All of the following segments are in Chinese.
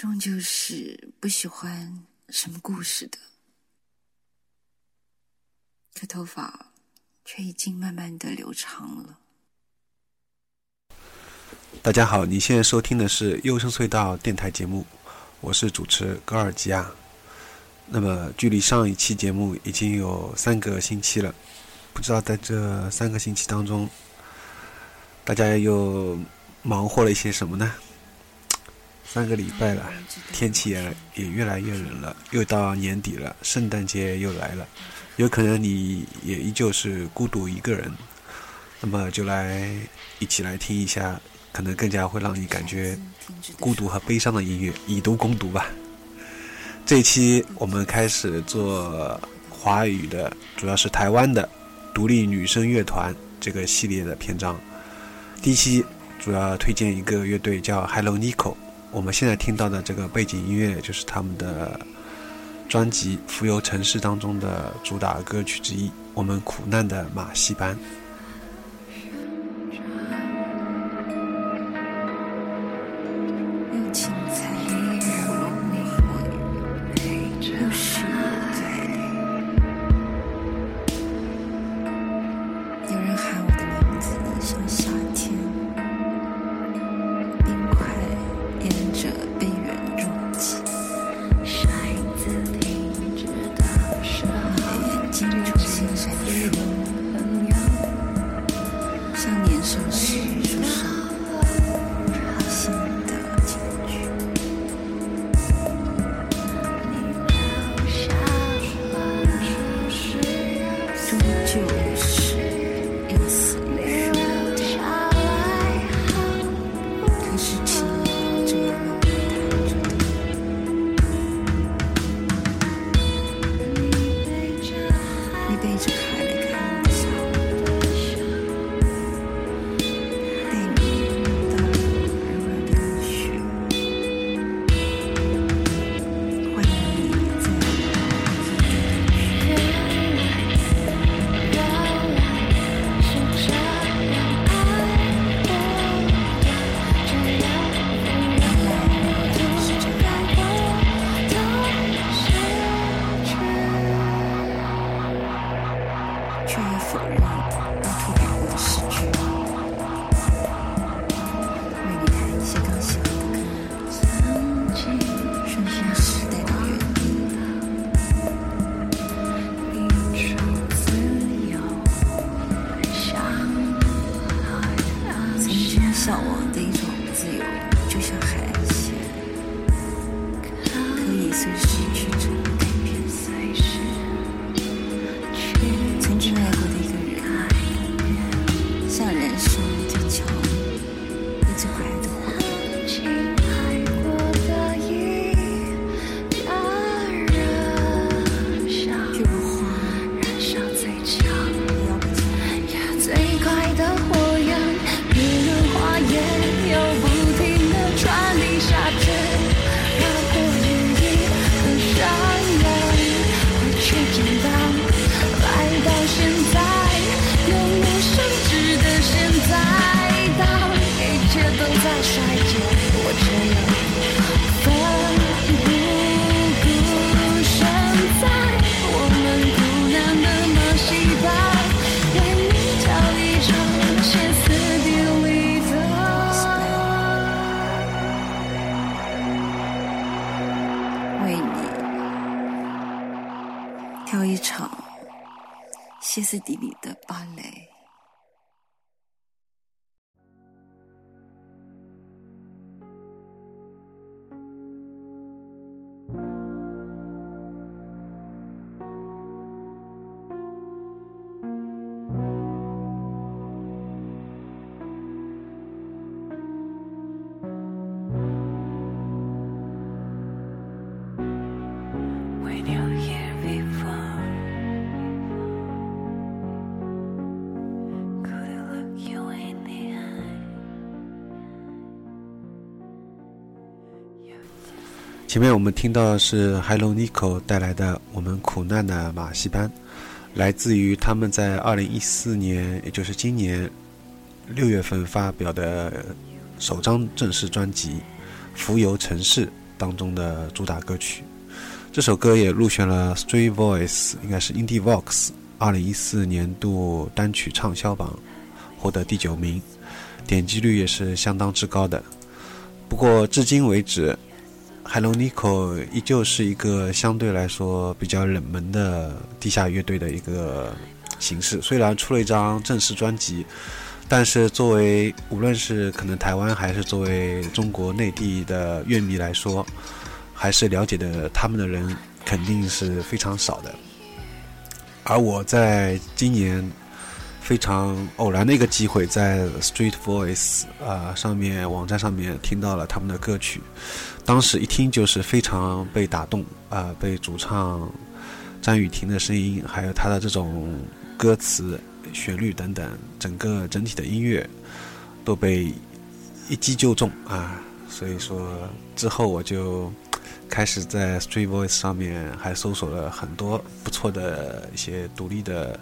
终究是不喜欢什么故事的。可头发却已经慢慢的流长了。大家好，你现在收听的是《优声隧道》电台节目，我是主持高尔基亚。那么，距离上一期节目已经有三个星期了，不知道在这三个星期当中，大家又忙活了一些什么呢？三个礼拜了，天气也也越来越冷了，又到年底了，圣诞节又来了，有可能你也依旧是孤独一个人，那么就来一起来听一下，可能更加会让你感觉孤独和悲伤的音乐，以毒攻毒吧。这一期我们开始做华语的，主要是台湾的独立女声乐团这个系列的篇章。第一期主要推荐一个乐队叫 Hello Nico。我们现在听到的这个背景音乐就是他们的专辑《浮游城市》当中的主打歌曲之一，《我们苦难的马戏班》。前面我们听到的是 Hello Nico 带来的《我们苦难的马戏班》，来自于他们在二零一四年，也就是今年六月份发表的首张正式专辑《浮游城市》当中的主打歌曲。这首歌也入选了 Street Voice，应该是 Indie Vox 二零一四年度单曲畅销榜，获得第九名，点击率也是相当之高的。不过至今为止，Hello Nico 依旧是一个相对来说比较冷门的地下乐队的一个形式。虽然出了一张正式专辑，但是作为无论是可能台湾还是作为中国内地的乐迷来说，还是了解的他们的人肯定是非常少的，而我在今年非常偶然的一个机会，在 Street Voice 啊上面网站上面听到了他们的歌曲，当时一听就是非常被打动啊，被主唱张雨婷的声音，还有他的这种歌词、旋律等等，整个整体的音乐都被一击就中啊，所以说之后我就。开始在 Street Voice 上面还搜索了很多不错的一些独立的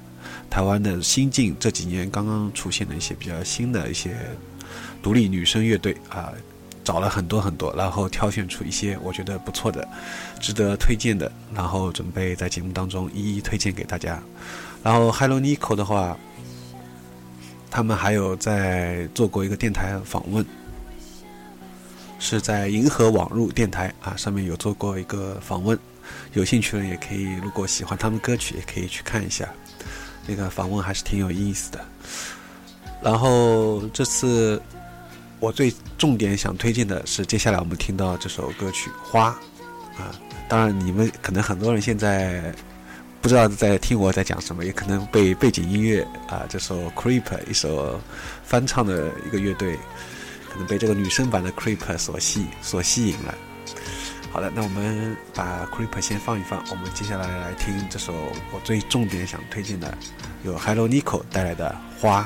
台湾的新晋这几年刚刚出现的一些比较新的一些独立女生乐队啊，找了很多很多，然后挑选出一些我觉得不错的、值得推荐的，然后准备在节目当中一一推荐给大家。然后 Hello Nico 的话，他们还有在做过一个电台访问。是在银河网络电台啊，上面有做过一个访问，有兴趣的也可以，如果喜欢他们歌曲，也可以去看一下，那个访问还是挺有意思的。然后这次我最重点想推荐的是，接下来我们听到这首歌曲《花》啊，当然你们可能很多人现在不知道在听我在讲什么，也可能被背景音乐啊这首 Creep 一首翻唱的一个乐队。可能被这个女生版的 Creep 所吸所吸引了。好的，那我们把 Creep 先放一放，我们接下来来听这首我最重点想推荐的，由 Hello Nico 带来的《花》。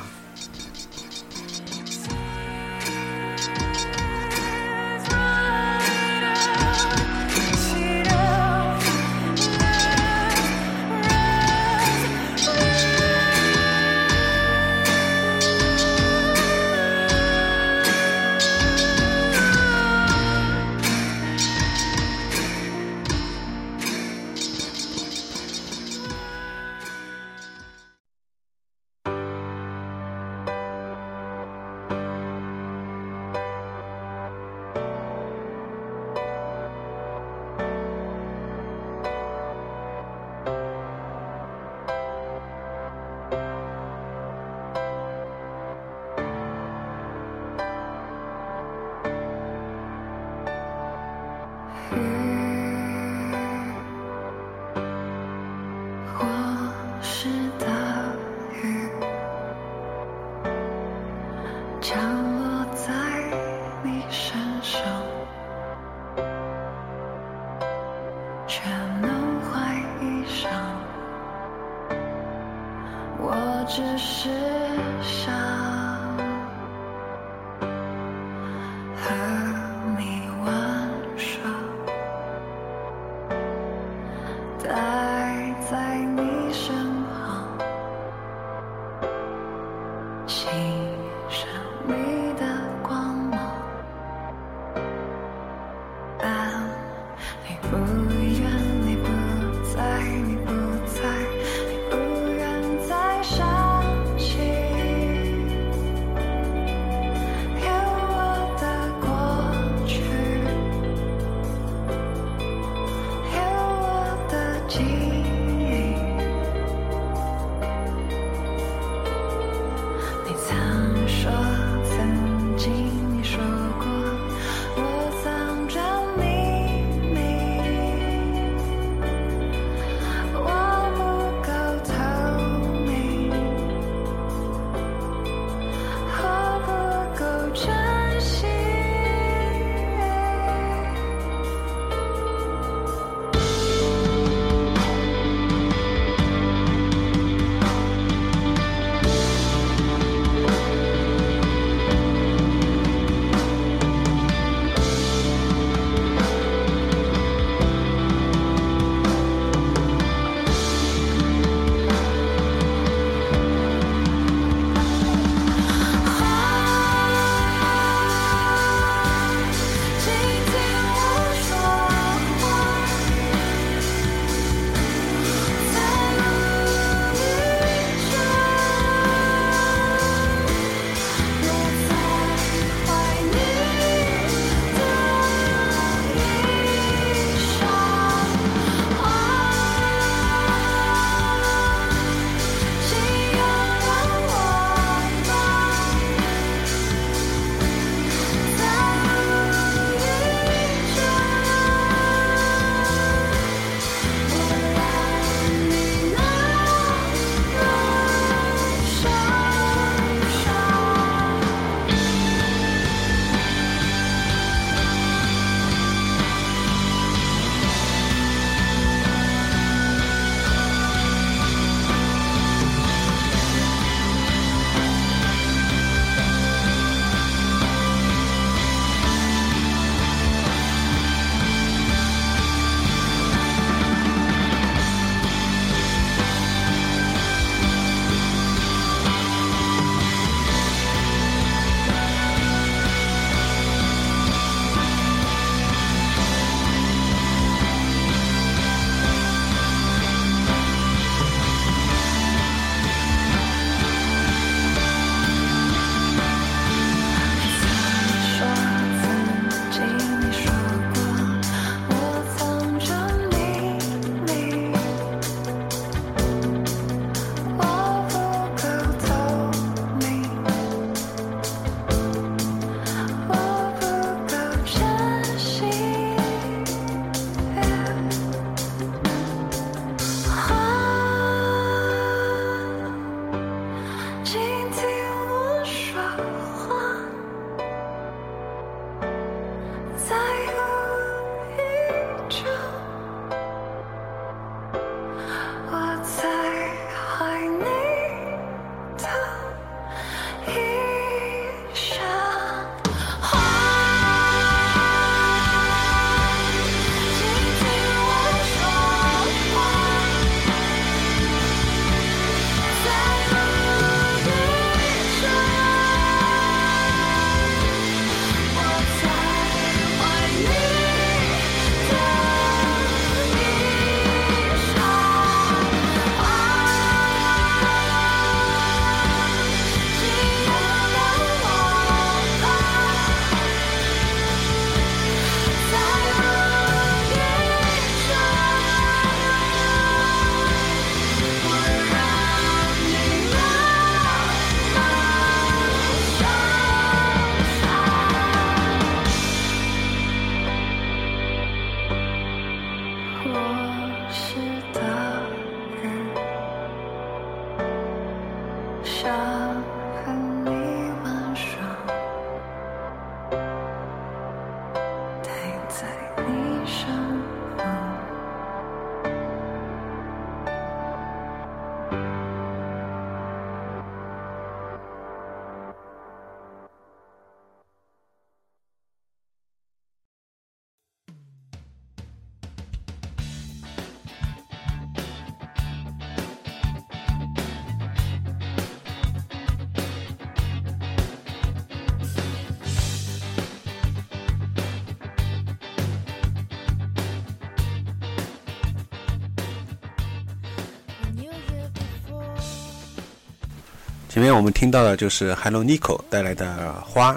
面我们听到的就是 Hello Nico 带来的《花》。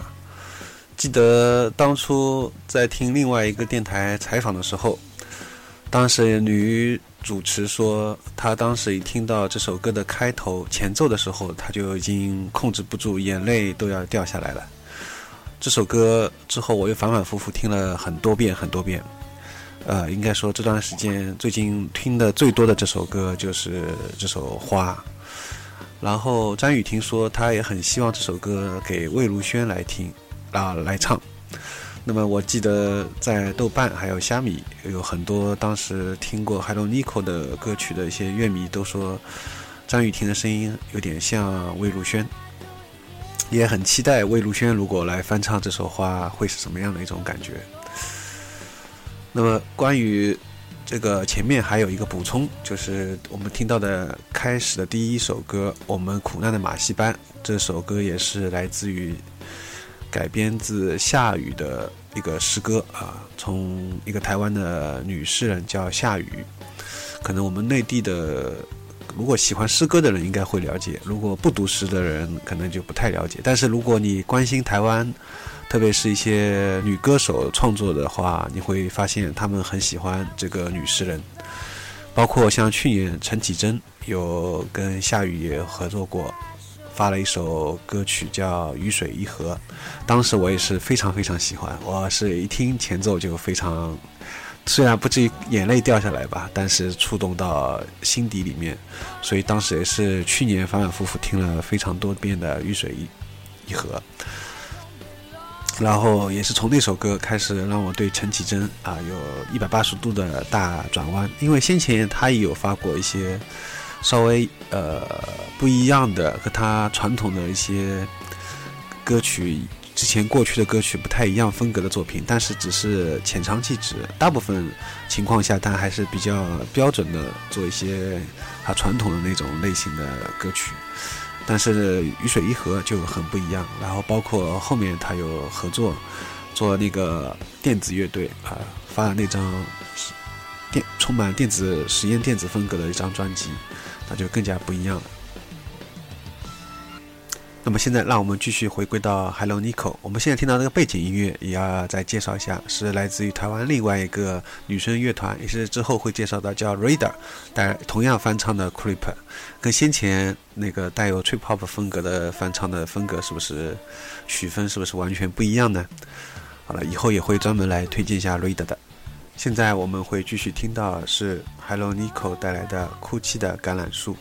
记得当初在听另外一个电台采访的时候，当时女主持说，她当时一听到这首歌的开头前奏的时候，她就已经控制不住，眼泪都要掉下来了。这首歌之后，我又反反复复听了很多遍很多遍。呃，应该说这段时间最近听的最多的这首歌就是这首《花》。然后张雨婷说，她也很希望这首歌给魏如萱来听，啊来唱。那么我记得在豆瓣还有虾米有很多当时听过 Hello Nico 的歌曲的一些乐迷都说，张雨婷的声音有点像魏如萱，也很期待魏如萱如果来翻唱这首花会是什么样的一种感觉。那么关于。这个前面还有一个补充，就是我们听到的开始的第一首歌《我们苦难的马戏班》。这首歌也是来自于改编自夏雨的一个诗歌啊，从一个台湾的女诗人叫夏雨。可能我们内地的如果喜欢诗歌的人应该会了解，如果不读诗的人可能就不太了解。但是如果你关心台湾，特别是一些女歌手创作的话，你会发现他们很喜欢这个女诗人，包括像去年陈绮贞有跟夏雨也合作过，发了一首歌曲叫《雨水一河》，当时我也是非常非常喜欢，我是一听前奏就非常，虽然不至于眼泪掉下来吧，但是触动到心底里面，所以当时也是去年反反复复听了非常多遍的《雨水一一河》。然后也是从那首歌开始，让我对陈绮贞啊有一百八十度的大转弯。因为先前她也有发过一些稍微呃不一样的和她传统的一些歌曲，之前过去的歌曲不太一样风格的作品，但是只是浅尝即止。大部分情况下，她还是比较标准的做一些她传统的那种类型的歌曲。但是雨水一合就很不一样，然后包括后面他有合作做那个电子乐队啊，发了那张电充满电子实验电子风格的一张专辑，那就更加不一样了。那么现在，让我们继续回归到 Hello Nico。我们现在听到这个背景音乐，也要再介绍一下，是来自于台湾另外一个女生乐团，也是之后会介绍的，叫 Radar，但同样翻唱的 Creep，跟先前那个带有 Trip Hop 风格的翻唱的风格，是不是曲风是不是完全不一样呢？好了，以后也会专门来推荐一下 Radar 的。现在我们会继续听到是 Hello Nico 带来的《哭泣的橄榄树》。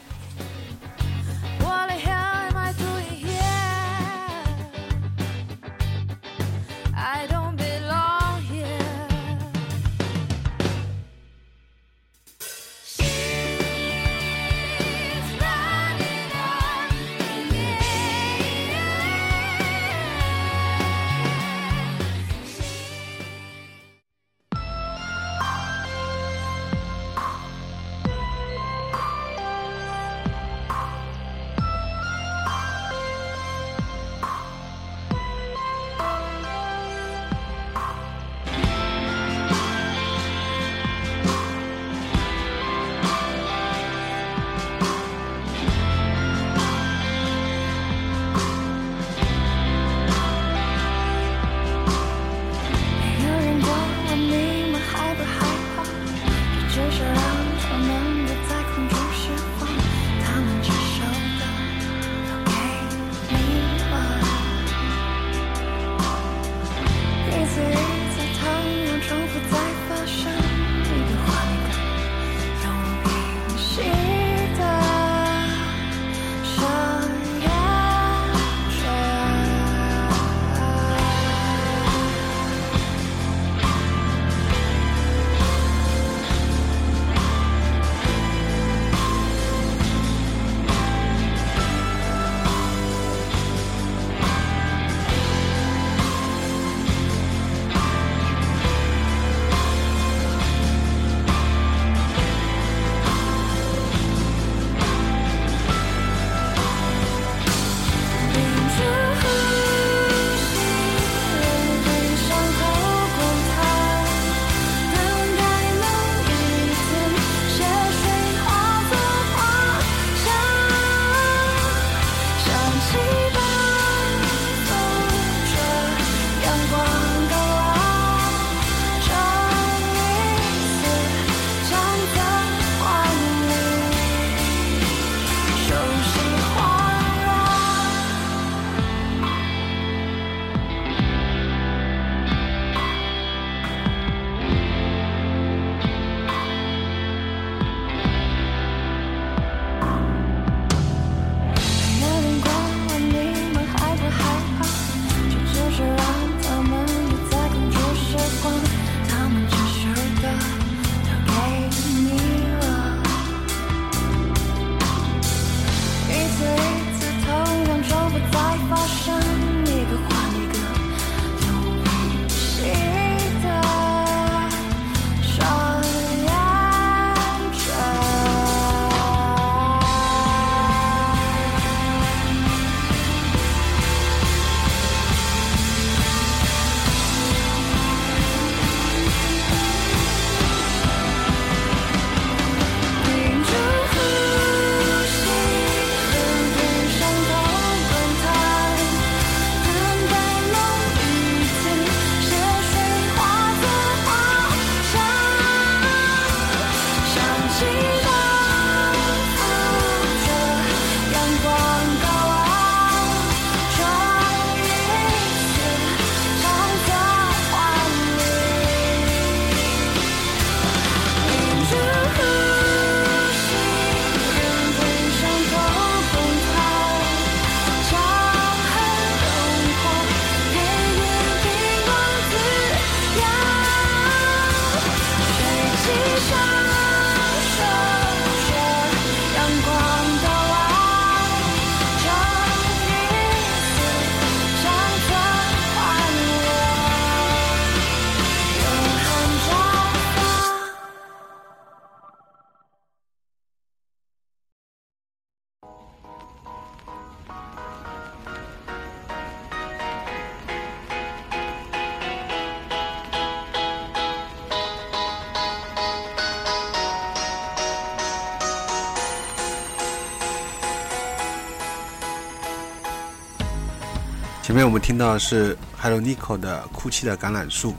前面我们听到是 Hello Nico 的《哭泣的橄榄树》。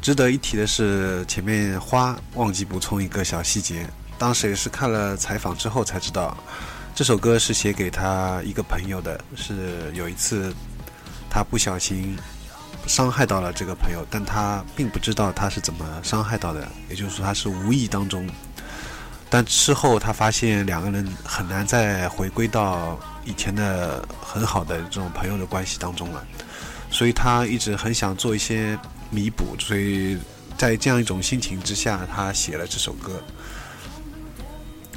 值得一提的是，前面花忘记补充一个小细节，当时也是看了采访之后才知道，这首歌是写给他一个朋友的。是有一次他不小心伤害到了这个朋友，但他并不知道他是怎么伤害到的，也就是说他是无意当中。但事后他发现两个人很难再回归到以前的很好的这种朋友的关系当中了，所以他一直很想做一些。弥补，所以在这样一种心情之下，他写了这首歌。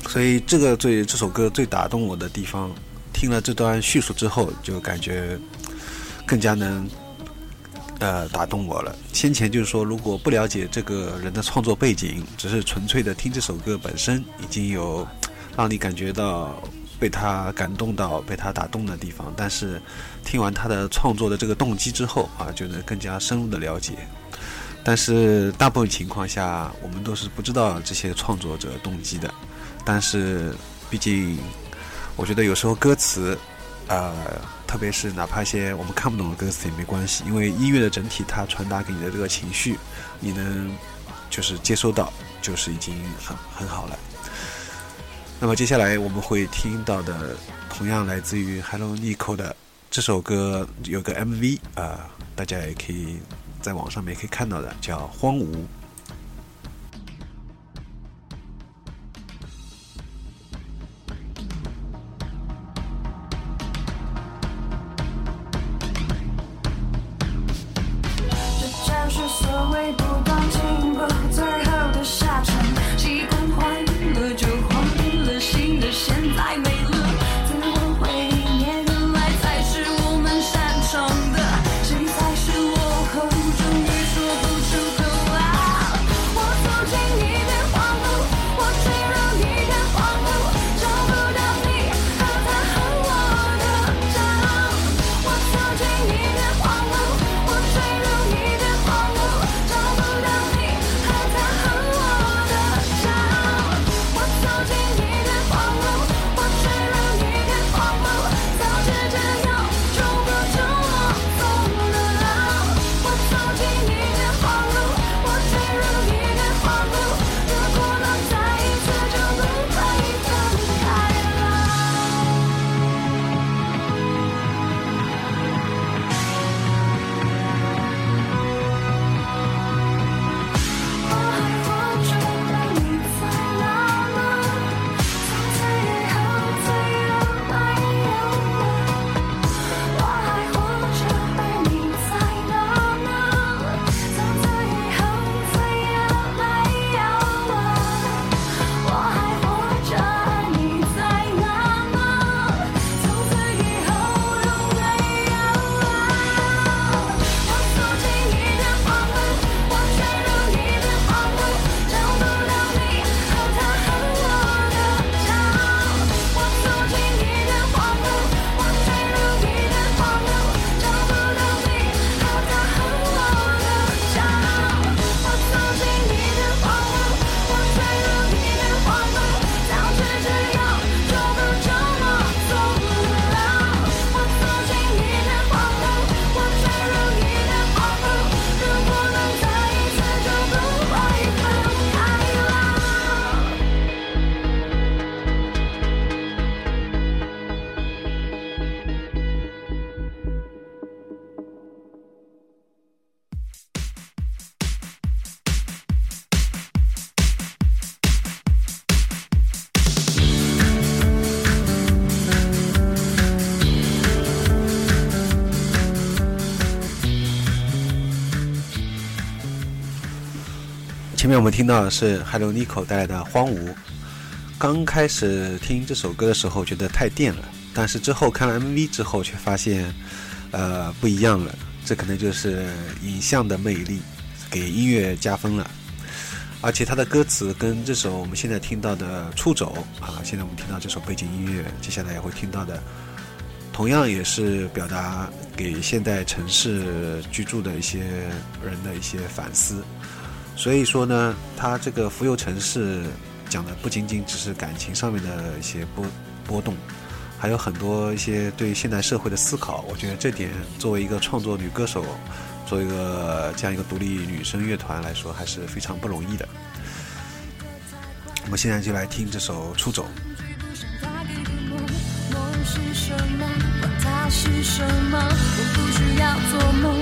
所以这个最这首歌最打动我的地方，听了这段叙述之后，就感觉更加能呃打动我了。先前就是说，如果不了解这个人的创作背景，只是纯粹的听这首歌本身，已经有让你感觉到被他感动到、被他打动的地方，但是。听完他的创作的这个动机之后啊，就能更加深入的了解。但是大部分情况下，我们都是不知道这些创作者动机的。但是毕竟，我觉得有时候歌词，呃，特别是哪怕一些我们看不懂的歌词也没关系，因为音乐的整体它传达给你的这个情绪，你能就是接收到，就是已经很很好了。那么接下来我们会听到的，同样来自于 Hello Nico 的。这首歌有个 MV 啊，大家也可以在网上面可以看到的，叫《荒芜》。前我们听到的是 Hello Nico 带来的《荒芜》。刚开始听这首歌的时候觉得太电了，但是之后看了 MV 之后却发现，呃，不一样了。这可能就是影像的魅力，给音乐加分了。而且它的歌词跟这首我们现在听到的《出走》啊，现在我们听到这首背景音乐，接下来也会听到的，同样也是表达给现代城市居住的一些人的一些反思。所以说呢，他这个浮游城市讲的不仅仅只是感情上面的一些波波动，还有很多一些对现代社会的思考。我觉得这点作为一个创作女歌手，作为一个这样一个独立女生乐团来说，还是非常不容易的。我们现在就来听这首《出走》。是什么？我不需要做梦，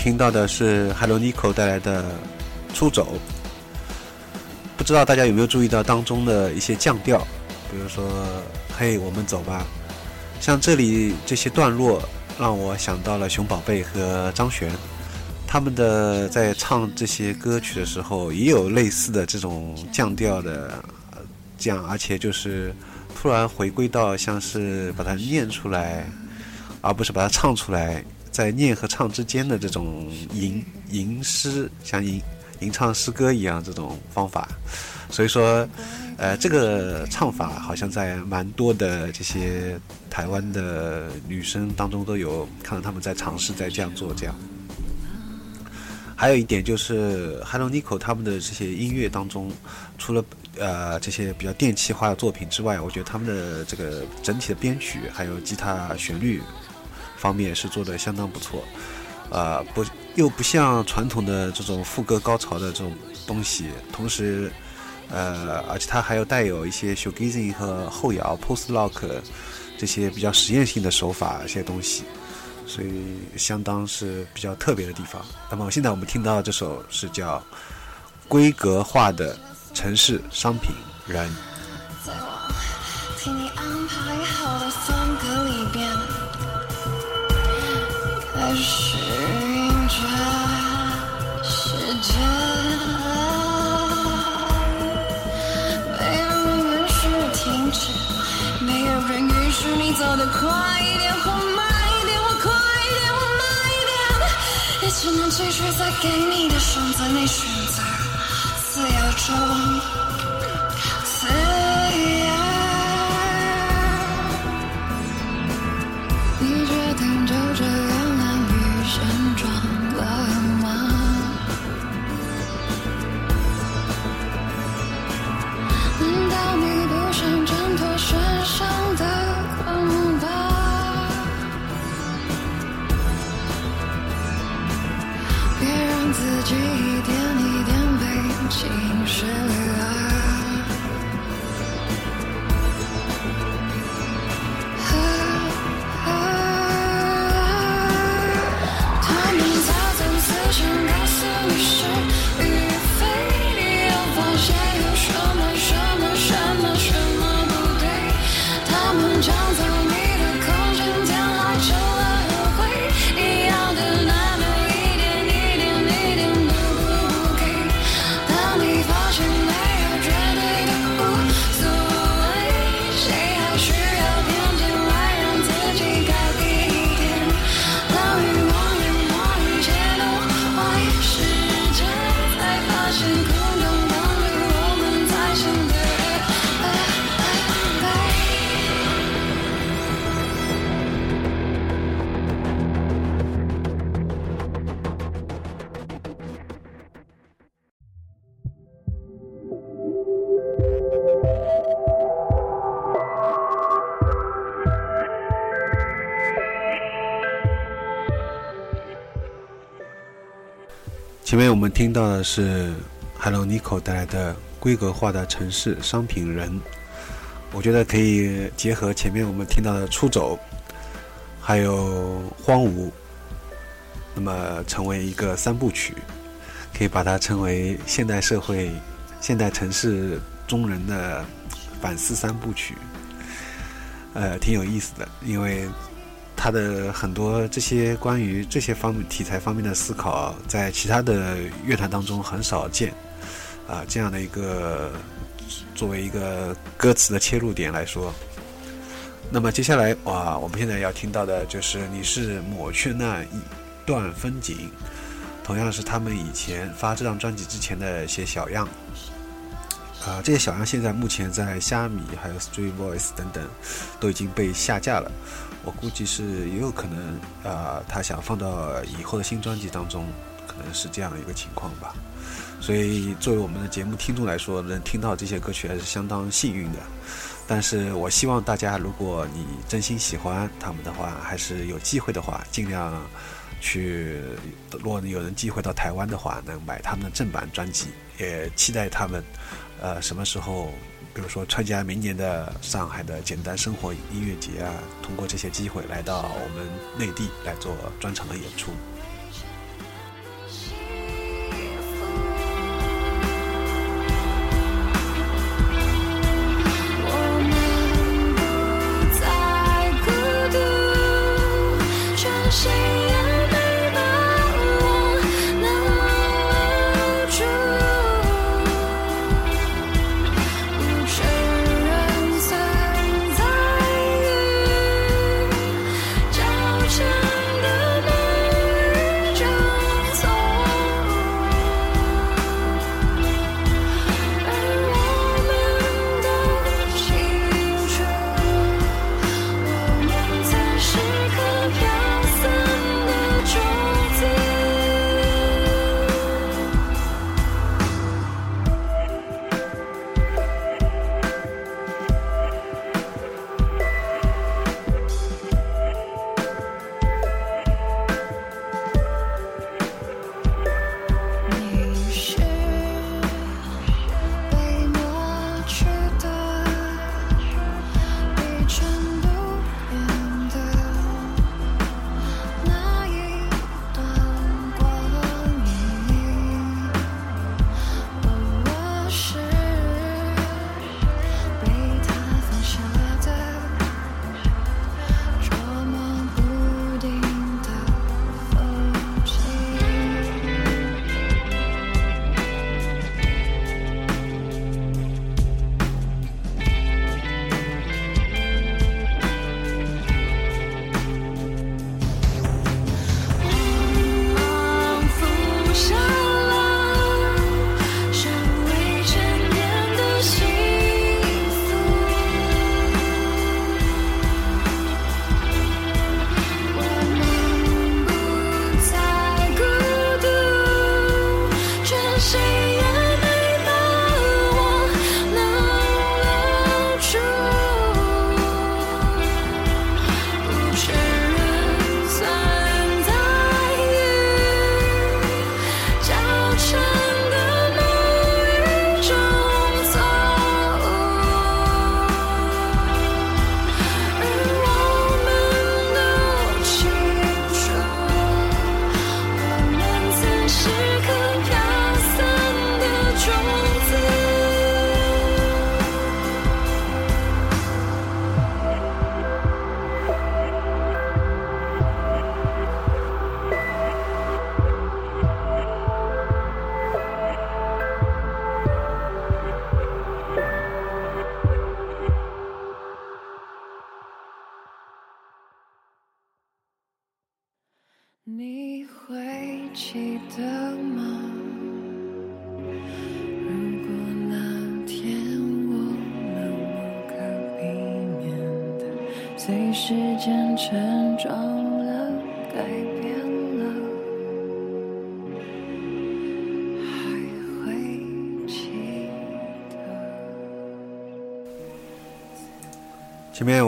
听到的是 Hello Nico 带来的《出走》，不知道大家有没有注意到当中的一些降调，比如说“嘿，我们走吧”，像这里这些段落让我想到了熊宝贝和张悬，他们的在唱这些歌曲的时候也有类似的这种降调的这样，而且就是突然回归到像是把它念出来，而不是把它唱出来。在念和唱之间的这种吟吟诗，像吟吟唱诗歌一样这种方法，所以说，呃，这个唱法好像在蛮多的这些台湾的女生当中都有看到他们在尝试在这样做这样。还有一点就是，Hello Nico 他们的这些音乐当中，除了呃这些比较电气化的作品之外，我觉得他们的这个整体的编曲还有吉他旋律。方面是做的相当不错，呃，不又不像传统的这种副歌高潮的这种东西，同时，呃，而且它还有带有一些 s h o g a z i n g 和后摇 post rock 这些比较实验性的手法一些东西，所以相当是比较特别的地方。那么现在我们听到这首是叫《规格化的城市商品人》。适应着时间。没有人允许你停止，没有人允许你走得快一点或慢一点，或快一点或慢一点，也只能继续在给你的选择内选择，自由中我们听到的是 Hello Nico 带来的规格化的城市商品人，我觉得可以结合前面我们听到的出走，还有荒芜，那么成为一个三部曲，可以把它称为现代社会、现代城市中人的反思三部曲。呃，挺有意思的，因为他的很多这些关于这些方面题材方面的思考，在其他的乐团当中很少见。啊，这样的一个作为一个歌词的切入点来说，那么接下来哇，我们现在要听到的就是你是抹去那一段风景，同样是他们以前发这张专辑之前的一些小样。啊，这些小样现在目前在虾米、还有 Street Voice 等等都已经被下架了。我估计是也有可能，啊，他想放到以后的新专辑当中，可能是这样一个情况吧。所以，作为我们的节目听众来说，能听到这些歌曲还是相当幸运的。但是我希望大家，如果你真心喜欢他们的话，还是有机会的话，尽量去，如果有人机会到台湾的话，能买他们的正版专辑，也期待他们，呃，什么时候，比如说参加明年的上海的简单生活音乐节啊，通过这些机会来到我们内地来做专场的演出。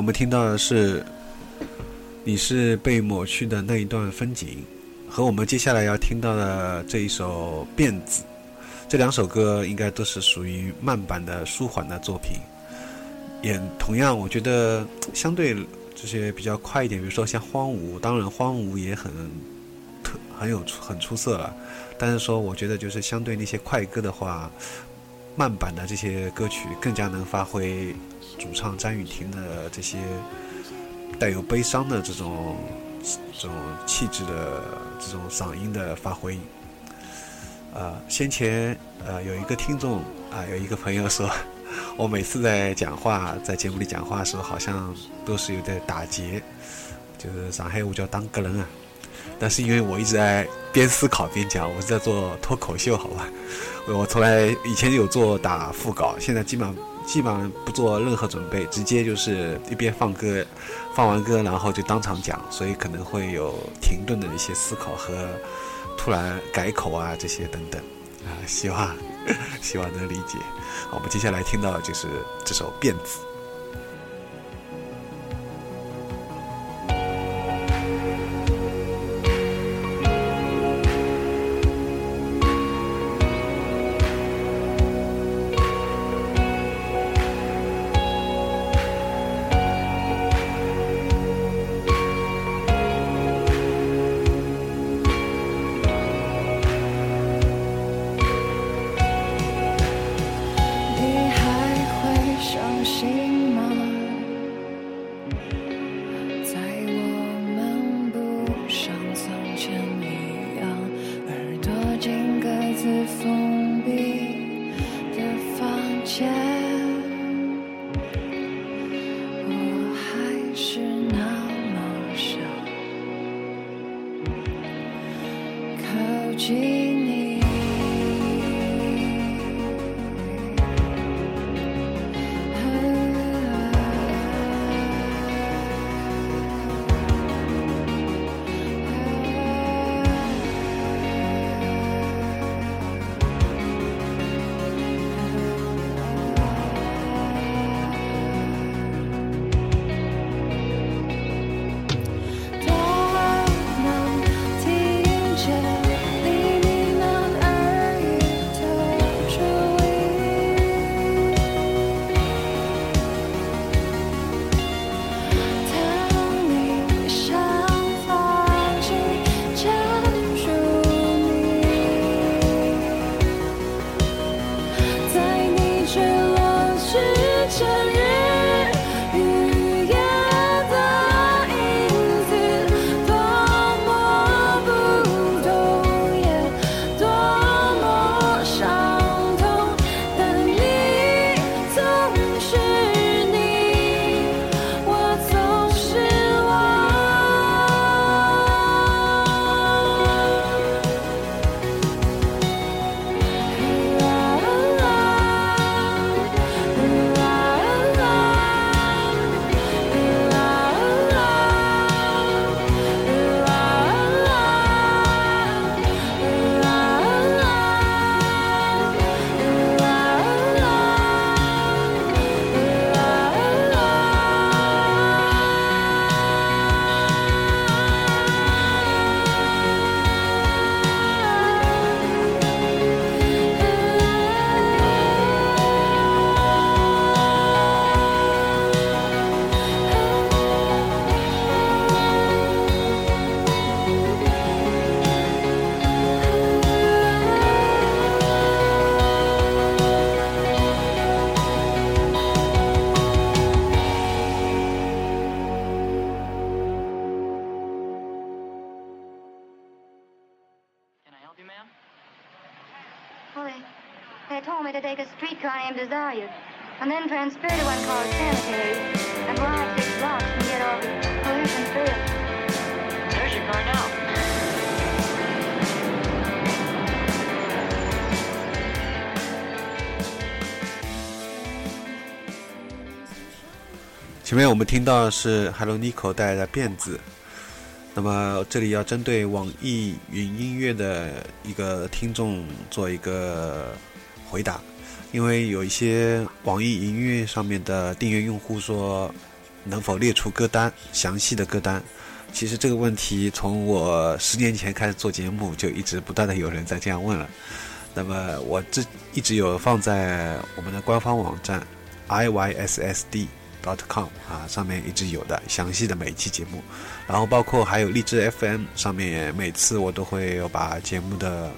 我们听到的是你是被抹去的那一段风景，和我们接下来要听到的这一首《辫子》，这两首歌应该都是属于慢版的舒缓的作品。也同样，我觉得相对这些比较快一点，比如说像《荒芜》，当然《荒芜》也很特很有很出色了，但是说我觉得就是相对那些快歌的话，慢版的这些歌曲更加能发挥主唱张雨婷的这些带有悲伤的这种这种气质的这种嗓音的发挥。呃，先前呃有一个听众啊、有一个朋友说，我每次在讲话在节目里讲话的时候，好像都是有点打结，就是上海话叫当个人啊。但是因为我一直在边思考边讲，我是在做脱口秀，好吧？我从来以前有做打副稿，现在基本上基本上不做任何准备，直接就是一边放歌，放完歌然后就当场讲，所以可能会有停顿的一些思考和突然改口啊这些等等啊，希望 希望能理解。我们接下来听到的就是这首《辫子》。They told me to take a streetcar named Desire, and then transfer to one called Cemetery, and ride six blocks and get off Pollution Field. There's your car now. 前前面我们听到的是 Hello Nico 带来的辫子，那么这里要针对网易云音乐的一个听众做一个回答，因为有一些网易云音乐上面的订阅用户说能否列出歌单，详细的歌单。其实这个问题从我十年前开始做节目就一直不断的有人在这样问了。那么我这一直有放在我们的官方网站 iyssd.com 啊上面一直有的详细的每一期节目，然后包括还有荔枝 FM 上面，每次我都会有把节目的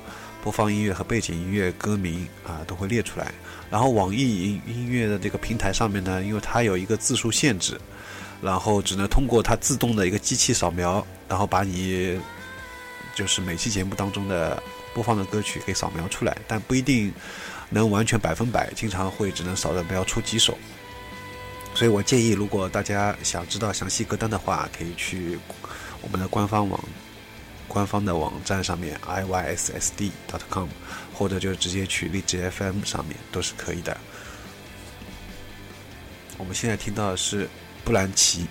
播放音乐和背景音乐歌名啊都会列出来。然后网易音音乐的这个平台上面呢，因为它有一个字数限制。然后只能通过它自动的一个机器扫描，然后把你就是每期节目当中的播放的歌曲给扫描出来，但不一定能完全百分百，经常会只能扫的描出几首。所以我建议，如果大家想知道详细歌单的话，可以去我们的官方网、官方的网站上面 iyssd.com，或者就直接去荔枝 FM 上面都是可以的。我们现在听到的是。布兰奇。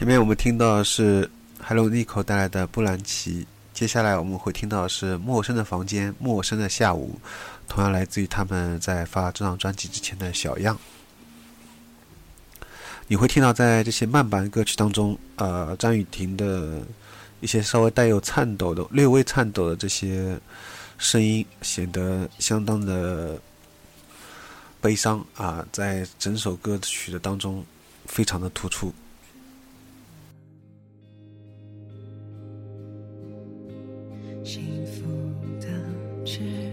前面我们听到的是 Hello Nico 带来的布兰奇，接下来我们会听到的是陌生的房间、陌生的下午，同样来自于他们在发这张专辑之前的小样。你会听到在这些慢板歌曲当中，呃，张雨婷的一些稍微带有颤抖的、略微颤抖的这些声音，显得相当的悲伤啊，在整首歌曲的当中非常的突出。幸福的翅膀。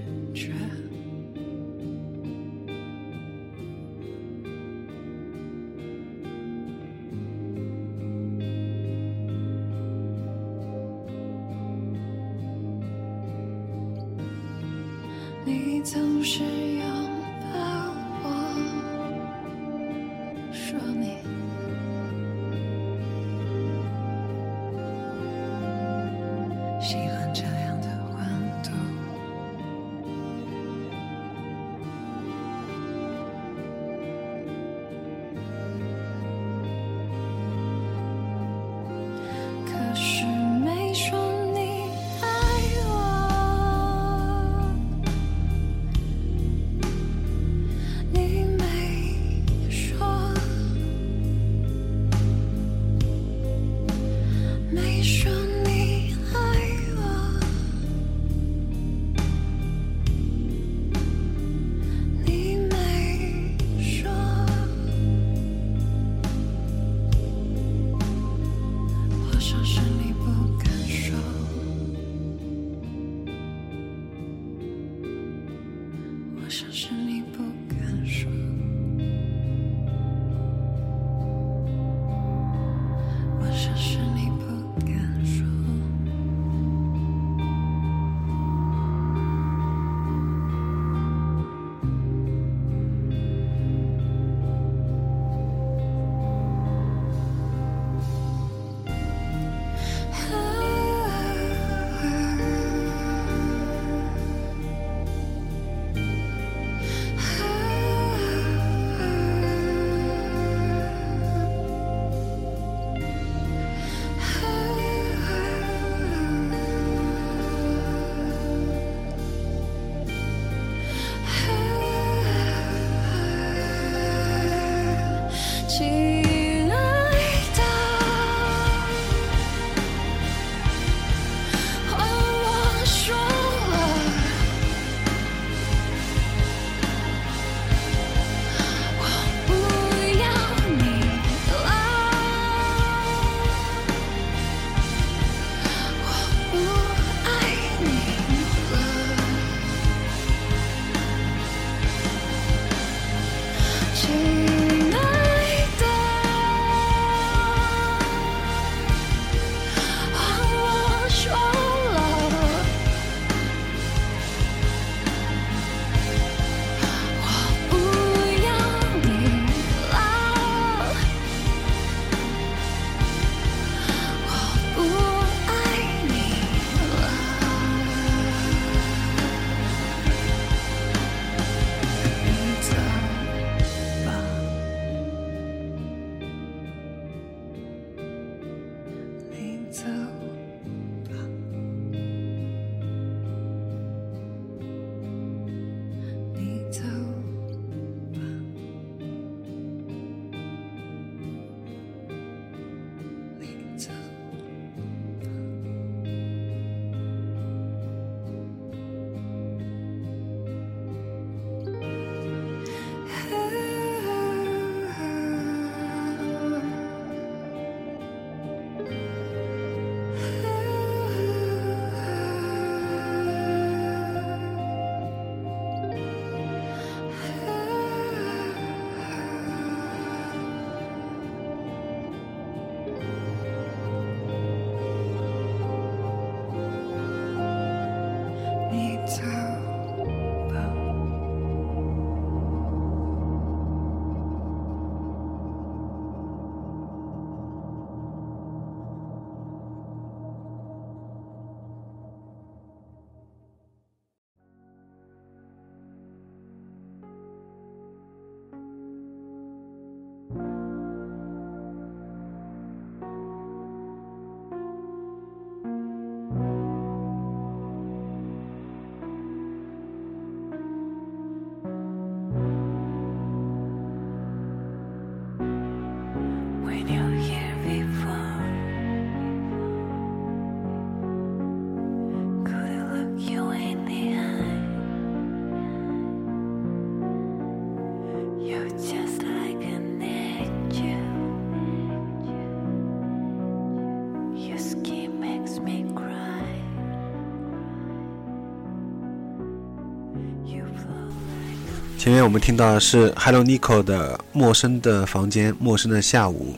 面我们听到的是 Hello Nico 的《陌生的房间，陌生的下午》。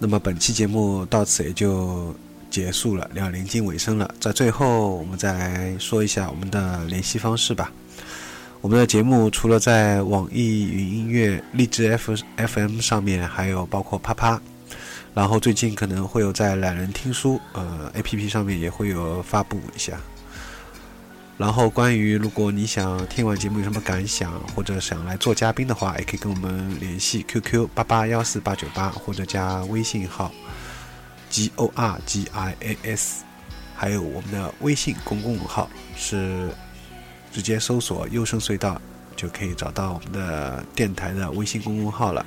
那么本期节目到此也就结束了，要临近尾声了。在最后，我们再来说一下我们的联系方式吧。我们的节目除了在网易云音乐、荔枝 F FM 上面，还有包括啪啪，然后最近可能会有在懒人听书呃 APP 上面也会有发布一下。然后关于如果你想听完节目有什么感想，或者想来做嘉宾的话，也可以跟我们联系 QQ 八八幺四八九八，或者加微信号 G O R G I A S，还有我们的微信公共号是直接搜索“优声隧道”就可以找到我们的电台的微信公共号了。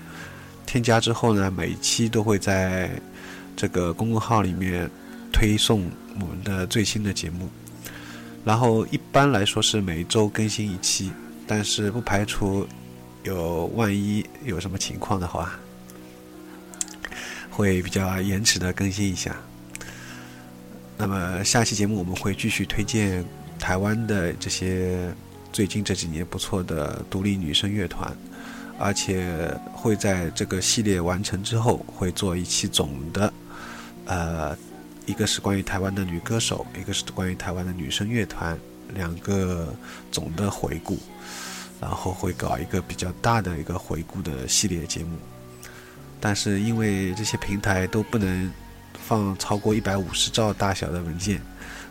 添加之后呢，每一期都会在这个公共号里面推送我们的最新的节目。然后一般来说是每周更新一期，但是不排除有万一有什么情况的话，会比较延迟的更新一下。那么下期节目我们会继续推荐台湾的这些最近这几年不错的独立女声乐团，而且会在这个系列完成之后会做一期总的，呃。一个是关于台湾的女歌手，一个是关于台湾的女生乐团，两个总的回顾，然后会搞一个比较大的一个回顾的系列节目。但是因为这些平台都不能放超过一百五十兆大小的文件，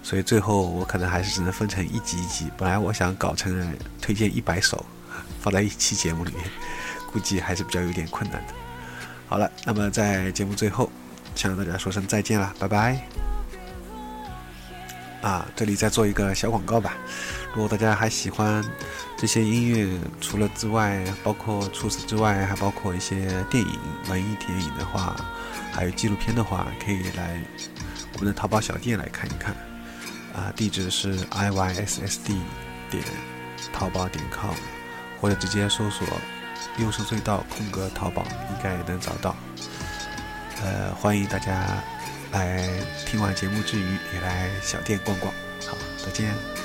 所以最后我可能还是只能分成一集一集。本来我想搞成推荐一百首放在一期节目里面，估计还是比较有点困难的。好了，那么在节目最后。向大家说声再见了，拜拜！啊，这里再做一个小广告吧。如果大家还喜欢这些音乐，除了之外，包括除此之外，还包括一些电影、文艺电影的话，还有纪录片的话，可以来我们的淘宝小店来看一看。啊，地址是 i y s s d 点淘宝点 com，或者直接搜索“优声隧道”空格淘宝，应该也能找到。呃，欢迎大家来听完节目之余，也来小店逛逛。好，再见。